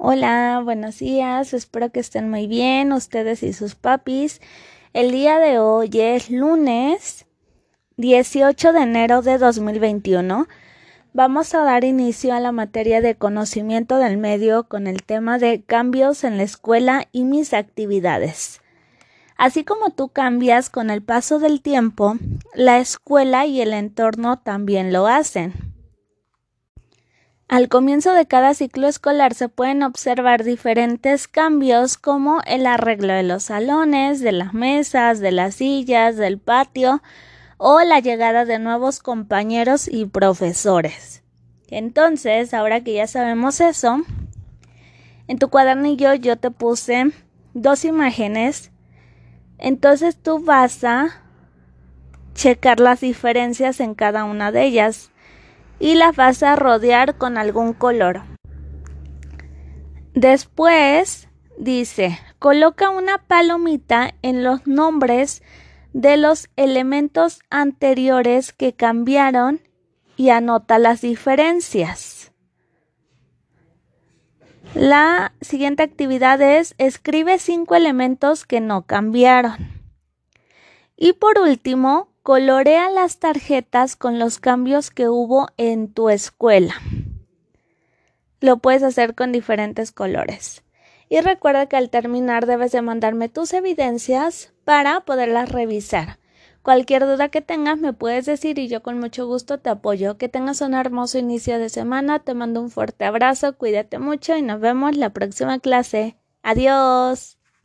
Hola, buenos días, espero que estén muy bien ustedes y sus papis. El día de hoy es lunes 18 de enero de 2021. Vamos a dar inicio a la materia de conocimiento del medio con el tema de cambios en la escuela y mis actividades. Así como tú cambias con el paso del tiempo, la escuela y el entorno también lo hacen. Al comienzo de cada ciclo escolar se pueden observar diferentes cambios como el arreglo de los salones, de las mesas, de las sillas, del patio o la llegada de nuevos compañeros y profesores. Entonces, ahora que ya sabemos eso, en tu cuadernillo yo te puse dos imágenes. Entonces tú vas a checar las diferencias en cada una de ellas y las vas a rodear con algún color. Después dice, coloca una palomita en los nombres de los elementos anteriores que cambiaron y anota las diferencias. La siguiente actividad es escribe cinco elementos que no cambiaron. Y por último, Colorea las tarjetas con los cambios que hubo en tu escuela. Lo puedes hacer con diferentes colores. Y recuerda que al terminar debes de mandarme tus evidencias para poderlas revisar. Cualquier duda que tengas me puedes decir y yo con mucho gusto te apoyo. Que tengas un hermoso inicio de semana. Te mando un fuerte abrazo, cuídate mucho y nos vemos la próxima clase. Adiós.